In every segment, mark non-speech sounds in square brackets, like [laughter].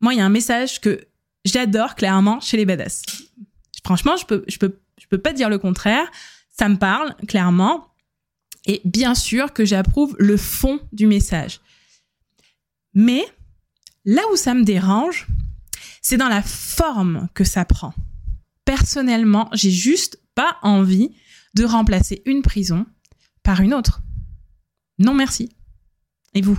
moi, il y a un message que j'adore clairement chez les badass. Franchement, je peux, je peux, je peux pas dire le contraire. Ça me parle clairement. Et bien sûr que j'approuve le fond du message. Mais là où ça me dérange, c'est dans la forme que ça prend. Personnellement, j'ai juste pas envie de remplacer une prison par une autre. Non merci. Et vous?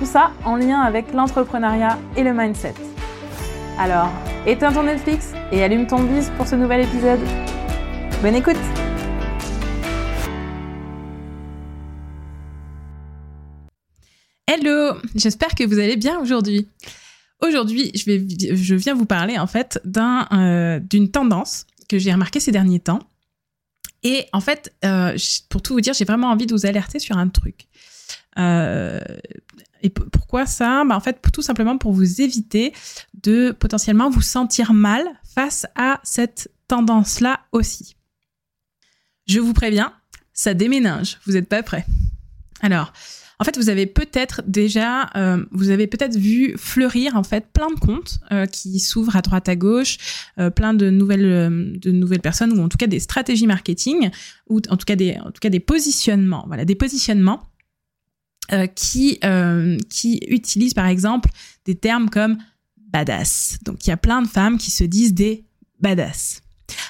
tout ça en lien avec l'entrepreneuriat et le mindset. Alors, éteins ton Netflix et allume ton bise pour ce nouvel épisode. Bonne écoute Hello, j'espère que vous allez bien aujourd'hui. Aujourd'hui, je, viens vous parler en fait d'un, euh, d'une tendance que j'ai remarquée ces derniers temps. Et en fait, euh, pour tout vous dire, j'ai vraiment envie de vous alerter sur un truc. Euh, et pourquoi ça? Bah En fait, tout simplement pour vous éviter de potentiellement vous sentir mal face à cette tendance-là aussi. Je vous préviens, ça déménage, vous n'êtes pas prêts. Alors, en fait, vous avez peut-être déjà, euh, vous avez peut-être vu fleurir en fait plein de comptes euh, qui s'ouvrent à droite à gauche, euh, plein de nouvelles, de nouvelles personnes ou en tout cas des stratégies marketing ou en tout cas des, en tout cas des positionnements. Voilà, des positionnements euh, qui, euh, qui utilisent par exemple des termes comme badass. Donc il y a plein de femmes qui se disent des badass.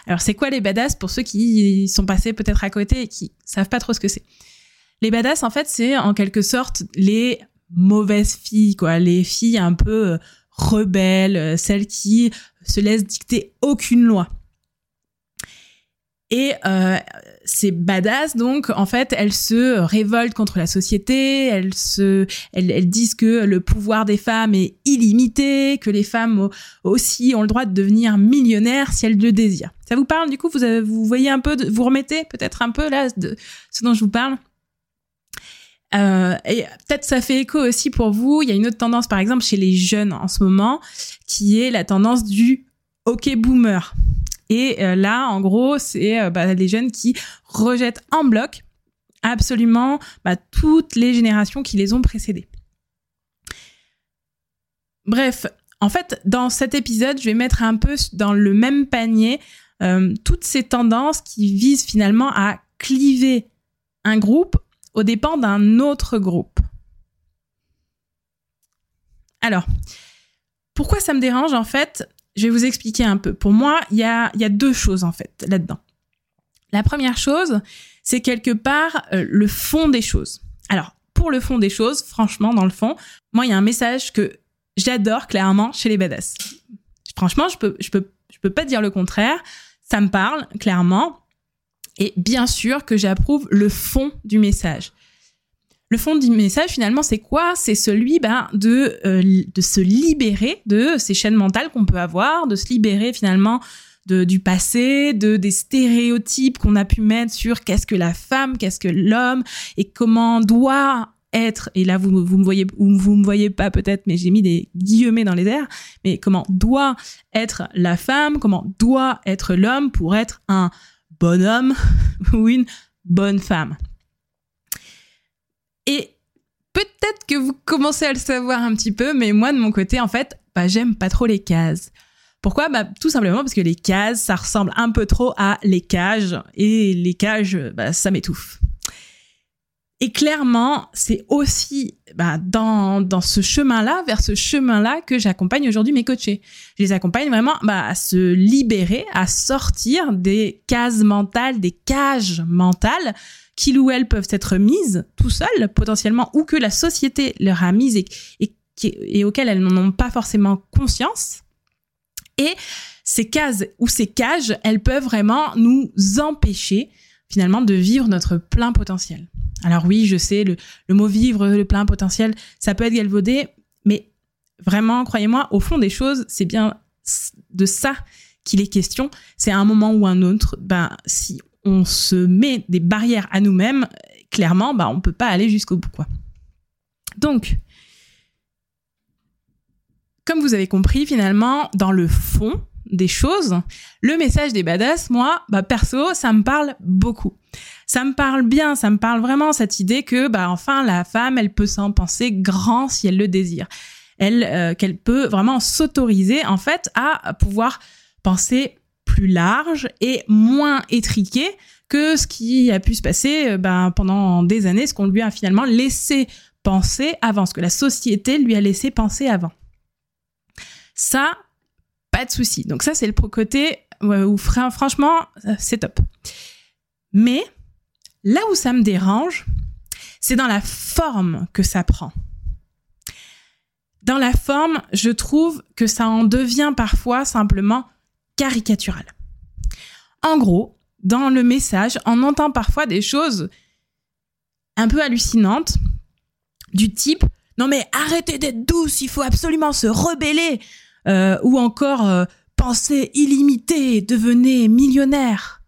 Alors c'est quoi les badass pour ceux qui sont passés peut-être à côté et qui savent pas trop ce que c'est? Les badass en fait c'est en quelque sorte les mauvaises filles quoi, les filles un peu euh, rebelles, celles qui se laissent dicter aucune loi. Et euh, ces badass, donc, en fait, elles se révoltent contre la société, elles se, elles, disent que le pouvoir des femmes est illimité, que les femmes aussi ont le droit de devenir millionnaires si elles le désirent. Ça vous parle, du coup, vous, vous voyez un peu, vous remettez peut-être un peu là de ce dont je vous parle? Euh, et peut-être ça fait écho aussi pour vous. Il y a une autre tendance, par exemple, chez les jeunes en ce moment, qui est la tendance du OK boomer. Et euh, là, en gros, c'est euh, bah, les jeunes qui rejettent en bloc absolument bah, toutes les générations qui les ont précédées. Bref, en fait, dans cet épisode, je vais mettre un peu dans le même panier euh, toutes ces tendances qui visent finalement à cliver un groupe au dépens d'un autre groupe. Alors, pourquoi ça me dérange en fait? Je vais vous expliquer un peu. Pour moi, il y a, deux choses en fait là-dedans. La première chose, c'est quelque part euh, le fond des choses. Alors, pour le fond des choses, franchement, dans le fond, moi, il y a un message que j'adore clairement chez les badass. Franchement, je peux, je peux, je peux pas dire le contraire. Ça me parle clairement. Et bien sûr que j'approuve le fond du message. Le fond du message, finalement, c'est quoi? C'est celui ben, de, euh, de se libérer de ces chaînes mentales qu'on peut avoir, de se libérer finalement du passé, de des stéréotypes qu'on a pu mettre sur qu'est-ce que la femme, qu'est-ce que l'homme et comment doit être, et là vous, vous me voyez, vous me voyez pas peut-être, mais j'ai mis des guillemets dans les airs, mais comment doit être la femme, comment doit être l'homme pour être un bon homme [laughs] ou une bonne femme? Et peut-être que vous commencez à le savoir un petit peu, mais moi de mon côté, en fait, bah, j'aime pas trop les cases. Pourquoi? Bah, Tout simplement parce que les cases, ça ressemble un peu trop à les cages, et les cages, bah, ça m'étouffe. Et clairement, c'est aussi dans, ce chemin-là, vers ce chemin-là, que j'accompagne aujourd'hui mes coachés. Je les accompagne vraiment à se libérer, à sortir des cases mentales, des cages mentales qu'ils ou elles peuvent être mises tout seuls potentiellement ou que la société leur a mises et, et, auxquelles elles n'en ont pas forcément conscience. Et ces cases ou ces cages, elles peuvent vraiment nous empêcher finalement de vivre notre plein potentiel. Alors oui, je sais, le, le mot vivre le plein potentiel, ça peut être galvaudé, mais vraiment, croyez-moi, au fond des choses, c'est bien de ça qu'il est question. C'est à un moment ou un autre, ben, si on se met des barrières à nous-mêmes, clairement, ben, on peut pas aller jusqu'au bout, quoi. Donc, comme vous avez compris, finalement, dans le fond des choses, le message des badass, moi, bah, perso, ça me parle beaucoup. Ça me parle bien, ça me parle vraiment cette idée que, bah, enfin, la femme, elle peut s'en penser grand si elle le désire. Elle, euh, qu'elle peut vraiment s'autoriser, en fait, à pouvoir penser plus large et moins étriqué que ce qui a pu se passer ben, pendant des années, ce qu'on lui a finalement laissé penser avant, ce que la société lui a laissé penser avant. Ça, pas de souci. Donc ça, c'est le côté où franchement, euh, c'est top. Mais là où ça me dérange, c'est dans la forme que ça prend. Dans la forme, je trouve que ça en devient parfois simplement caricatural. En gros, dans le message, on entend parfois des choses un peu hallucinantes du type non mais arrêtez d'être douce, il faut absolument se rebeller euh, ou encore euh, pensez illimité, devenez millionnaire.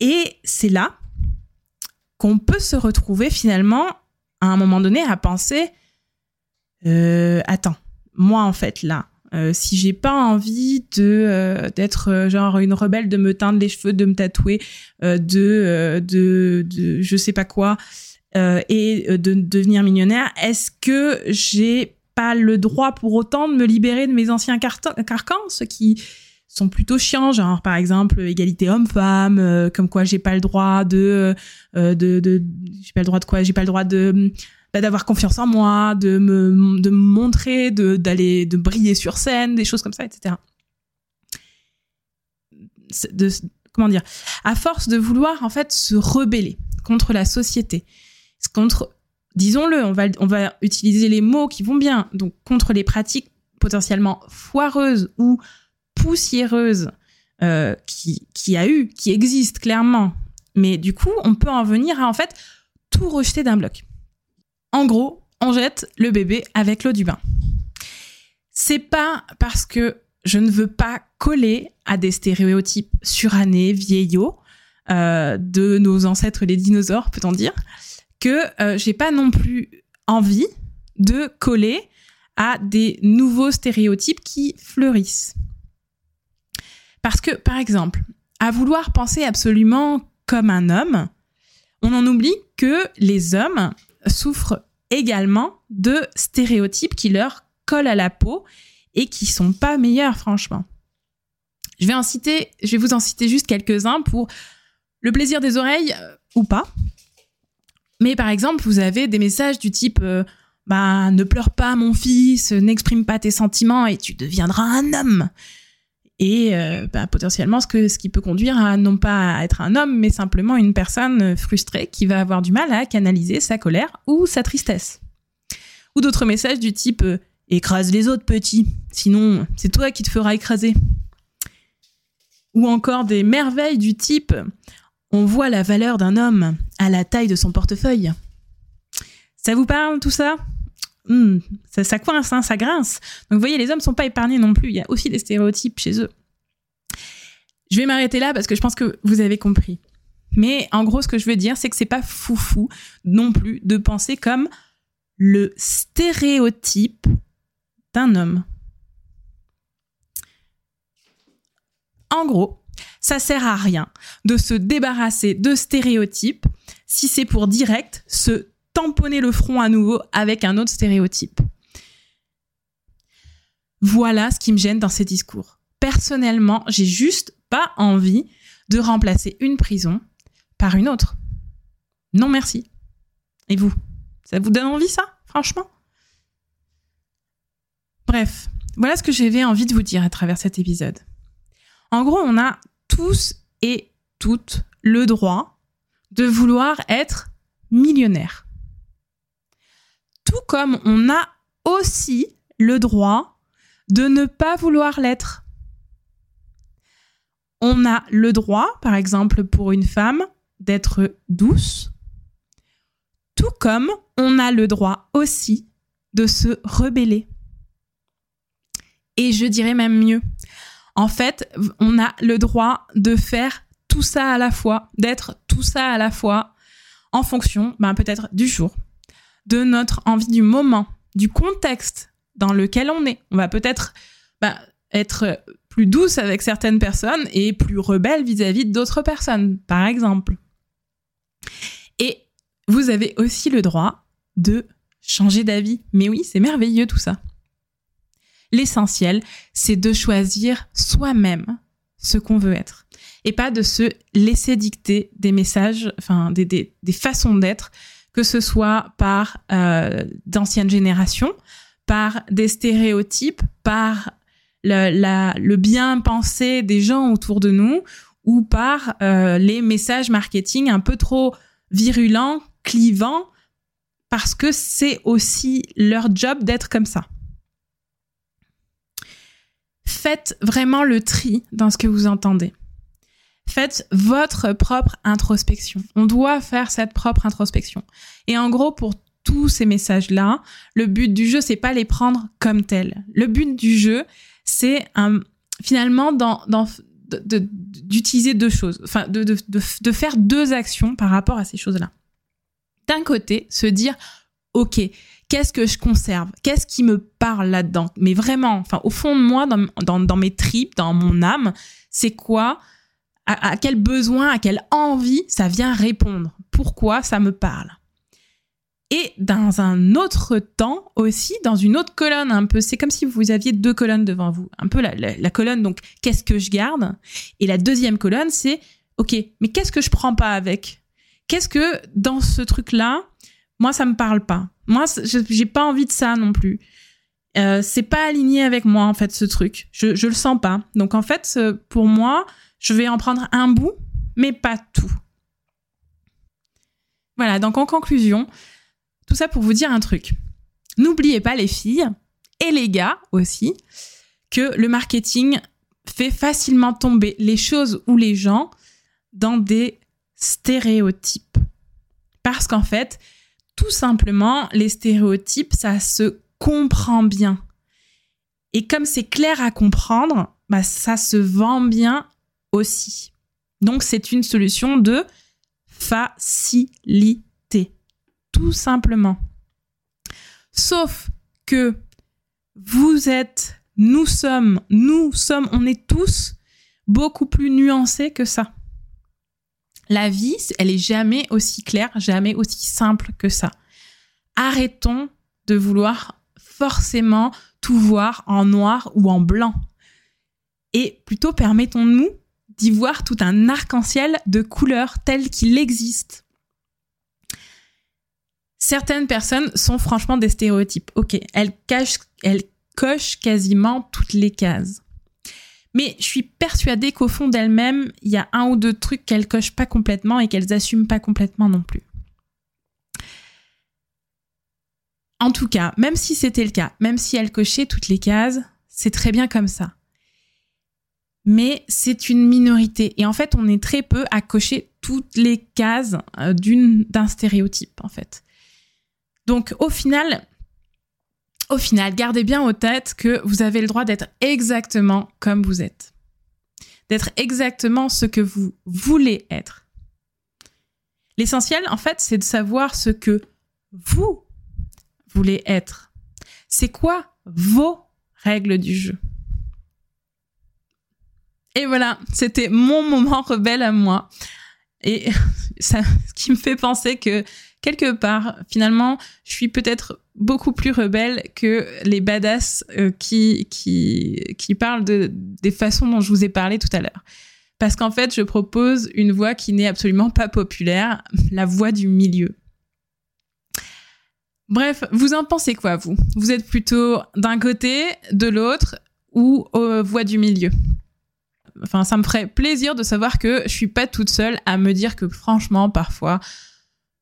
Et c'est là qu'on peut se retrouver finalement à un moment donné à penser euh, attends, moi en fait là, euh, si j'ai pas envie de d'être genre une rebelle, de me teindre les cheveux, de me tatouer, de, de de je sais pas quoi, et de devenir millionnaire, est-ce que j'ai pas le droit pour autant de me libérer de mes anciens carcans, ceux qui sont plutôt chiants, genre par exemple égalité homme-femme, euh, comme quoi j'ai pas le droit de, euh, de, de j'ai pas le droit de quoi, j'ai pas le droit de bah, d'avoir confiance en moi, de me de montrer, de de briller sur scène, des choses comme ça, etc. De, comment dire, à force de vouloir en fait se rebeller contre la société, contre disons-le, on va, on va utiliser les mots qui vont bien. Donc, contre les pratiques potentiellement foireuses ou poussiéreuses euh, qui, qui a eu, qui existent clairement. Mais du coup, on peut en venir à en fait tout rejeter d'un bloc. En gros, on jette le bébé avec l'eau du bain. C'est pas parce que je ne veux pas coller à des stéréotypes surannés, vieillots, euh, de nos ancêtres les dinosaures, peut-on dire, que euh, j'ai pas non plus envie de coller à des nouveaux stéréotypes qui fleurissent. Parce que, par exemple, à vouloir penser absolument comme un homme, on en oublie que les hommes souffrent également de stéréotypes qui leur collent à la peau et qui sont pas meilleurs, franchement. Je vais en citer, je vais vous en citer juste quelques-uns pour le plaisir des oreilles euh, ou pas, mais par exemple, vous avez des messages du type euh, bah ne pleure pas mon fils, n'exprime pas tes sentiments et tu deviendras un homme. Et euh, bah, potentiellement ce qui peut conduire à non pas être un homme mais simplement une personne frustrée qui va avoir du mal à canaliser sa colère ou sa tristesse. Ou d'autres messages du type euh, écrase les autres petits, sinon c'est toi qui te feras écraser. Ou encore des merveilles du type on voit la valeur d'un homme à la taille de son portefeuille. Ça vous parle tout ça? Hmm, ça, coince, hein, ça grince. Donc vous voyez, les hommes sont pas épargnés non plus. Il y a aussi des stéréotypes chez eux. Je vais m'arrêter là parce que je pense que vous avez compris. Mais en gros, ce que je veux dire, c'est que c'est pas foufou non plus de penser comme le stéréotype d'un homme. En gros, ça sert à rien de se débarrasser de stéréotypes si c'est pour direct se tamponner le front à nouveau avec un autre stéréotype. Voilà ce qui me gêne dans ces discours. Personnellement, j'ai juste pas envie de remplacer une prison par une autre. Non merci. Et vous? Ça vous donne envie ça, franchement? Bref, voilà ce que j'avais envie de vous dire à travers cet épisode. En gros, on a tous et toutes le droit de vouloir être millionnaire. Tout comme on a aussi le droit de ne pas vouloir l'être. On a le droit, par exemple, pour une femme, d'être douce, tout comme on a le droit aussi de se rebeller. Et je dirais même mieux. En fait, on a le droit de faire tout ça à la fois, d'être tout ça à la fois en fonction, ben, peut-être du jour, de notre envie du moment, du contexte dans lequel on est. On va peut-être ben, être plus douce avec certaines personnes et plus rebelle vis-à-vis d'autres personnes, par exemple. Et vous avez aussi le droit de changer d'avis. Mais oui, c'est merveilleux tout ça. L'essentiel, c'est de choisir soi-même ce qu'on veut être et pas de se laisser dicter des messages, des, façons d'être, que ce soit par euh, d'anciennes générations, par des stéréotypes, par le, bien pensé des gens autour de nous ou par euh, les messages marketing un peu trop virulents, clivants, parce que c'est aussi leur job d'être comme ça. Faites vraiment le tri dans ce que vous entendez. Faites votre propre introspection. On doit faire cette propre introspection. Et en gros, pour tous ces messages-là, le but du jeu, c'est pas les prendre comme tels. Le but du jeu, c'est un, finalement d'utiliser deux choses, enfin de, de, de, faire deux actions par rapport à ces choses-là. D'un côté, se dire, ok, qu'est-ce que je conserve? Qu'est-ce qui me parle là-dedans? Mais vraiment, enfin au fond de moi, dans, dans mes tripes, dans mon âme, c'est quoi à, quel besoin, à quelle envie ça vient répondre Pourquoi ça me parle et dans un autre temps aussi, dans une autre colonne un peu, c'est comme si vous aviez deux colonnes devant vous. Un peu la, la, colonne, donc, qu'est-ce que je garde? Et la deuxième colonne, c'est, ok, mais qu'est-ce que je prends pas avec? Qu'est-ce que dans ce truc-là, moi, ça me parle pas. Moi, j'ai pas envie de ça non plus. Euh, c'est pas aligné avec moi, en fait, ce truc. Je, je le sens pas. Donc, en fait, pour moi, je vais en prendre un bout, mais pas tout. Voilà, donc en conclusion, tout ça pour vous dire un truc. N'oubliez pas les filles et les gars aussi que le marketing fait facilement tomber les choses ou les gens dans des stéréotypes. Parce qu'en fait, tout simplement, les stéréotypes, ça se comprend bien. Et comme c'est clair à comprendre, bah, ça se vend bien aussi. Donc c'est une solution de facilité tout simplement. Sauf que vous êtes, nous sommes, nous sommes, on est tous beaucoup plus nuancés que ça. La vie, elle est jamais aussi claire, jamais aussi simple que ça. Arrêtons de vouloir forcément tout voir en noir ou en blanc. Et plutôt permettons-nous d'y voir tout un arc-en-ciel de couleurs telles qu'il existe certaines personnes sont franchement des stéréotypes. Ok, elles, cachent, elles cochent quasiment toutes les cases. Mais je suis persuadée qu'au fond d'elles-mêmes, il y a un ou deux trucs qu'elles cochent pas complètement et qu'elles assument pas complètement non plus. En tout cas, même si c'était le cas, même si elles cochaient toutes les cases, c'est très bien comme ça. Mais c'est une minorité. Et en fait, on est très peu à cocher toutes les cases euh, d'un stéréotype, en fait. Donc au final, au final, gardez bien en tête que vous avez le droit d'être exactement comme vous êtes. D'être exactement ce que vous voulez être. L'essentiel, en fait, c'est de savoir ce que vous voulez être. C'est quoi vos règles du jeu? Et voilà, c'était mon moment rebelle à moi. Et [laughs] ce qui me fait penser que quelque part, finalement, je suis peut-être beaucoup plus rebelle que les badass euh, qui, parlent de, des façons dont je vous ai parlé tout à l'heure. Parce qu'en fait, je propose une voix qui n'est absolument pas populaire, la voix du milieu. Bref, vous en pensez quoi, vous? Vous êtes plutôt d'un côté, de l'autre, ou aux voix du milieu? Ça me ferait plaisir de savoir que je suis pas toute seule à me dire que franchement, parfois,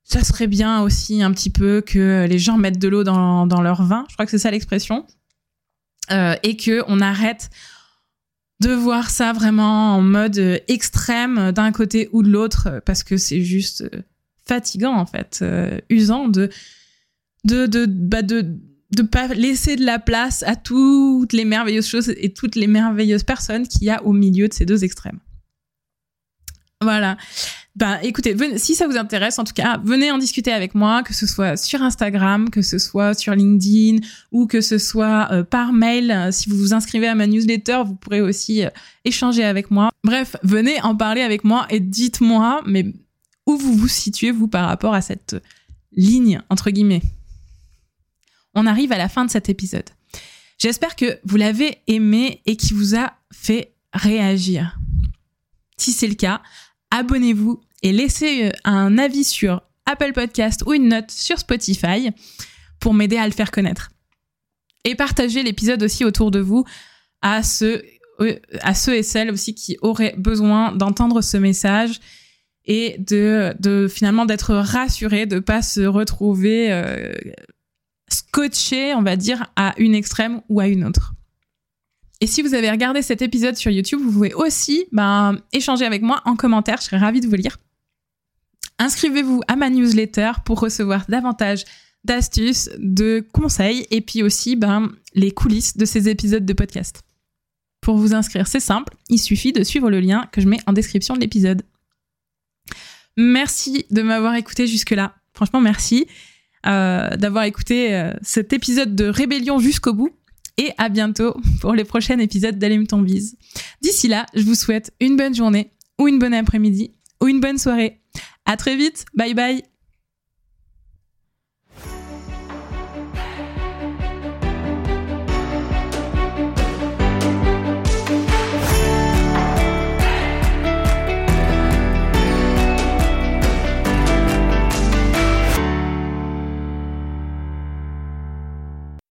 ça serait bien aussi un petit peu que les gens mettent de l'eau dans, leur vin, je crois que c'est ça l'expression, euh, et que on arrête de voir ça vraiment en mode extrême d'un côté ou de l'autre, parce que c'est juste fatigant en fait, euh, usant de bah de de pas laisser de la place à toutes les merveilleuses choses et toutes les merveilleuses personnes qu'il y a au milieu de ces deux extrêmes. Voilà. Ben, écoutez, si ça vous intéresse, en tout cas, venez en discuter avec moi, que ce soit sur Instagram, que ce soit sur LinkedIn ou que ce soit euh, par mail. Si vous vous inscrivez à ma newsletter, vous pourrez aussi euh, échanger avec moi. Bref, venez en parler avec moi et dites-moi, mais où vous vous situez, vous, par rapport à cette ligne, entre guillemets? On arrive à la fin de cet épisode. J'espère que vous l'avez aimé et qu'il vous a fait réagir. Si c'est le cas, abonnez-vous et laissez euh, un avis sur Apple Podcast ou une note sur Spotify pour m'aider à le faire connaître. Et partagez l'épisode aussi autour de vous à ceux, euh, ceux et celles aussi qui auraient besoin d'entendre ce message et de, finalement d'être rassurés, de pas se retrouver euh, scotché, on va dire, à une extrême ou à une autre. Et si vous avez regardé cet épisode sur YouTube, vous pouvez aussi ben, échanger avec moi en commentaire, je serais ravie de vous lire. Inscrivez-vous à ma newsletter pour recevoir davantage d'astuces, de conseils et puis aussi ben, les coulisses de ces épisodes de podcast. Pour vous inscrire, c'est simple, il suffit de suivre le lien que je mets en description de l'épisode. Merci de m'avoir écouté jusque-là. Franchement, merci d'avoir écouté euh, cet épisode de Rébellion jusqu'au bout. Et à bientôt pour les prochains épisodes d'Allume ton bise. D'ici là, je vous souhaite une bonne journée ou une bonne après-midi ou une bonne soirée. À très vite. Bye bye.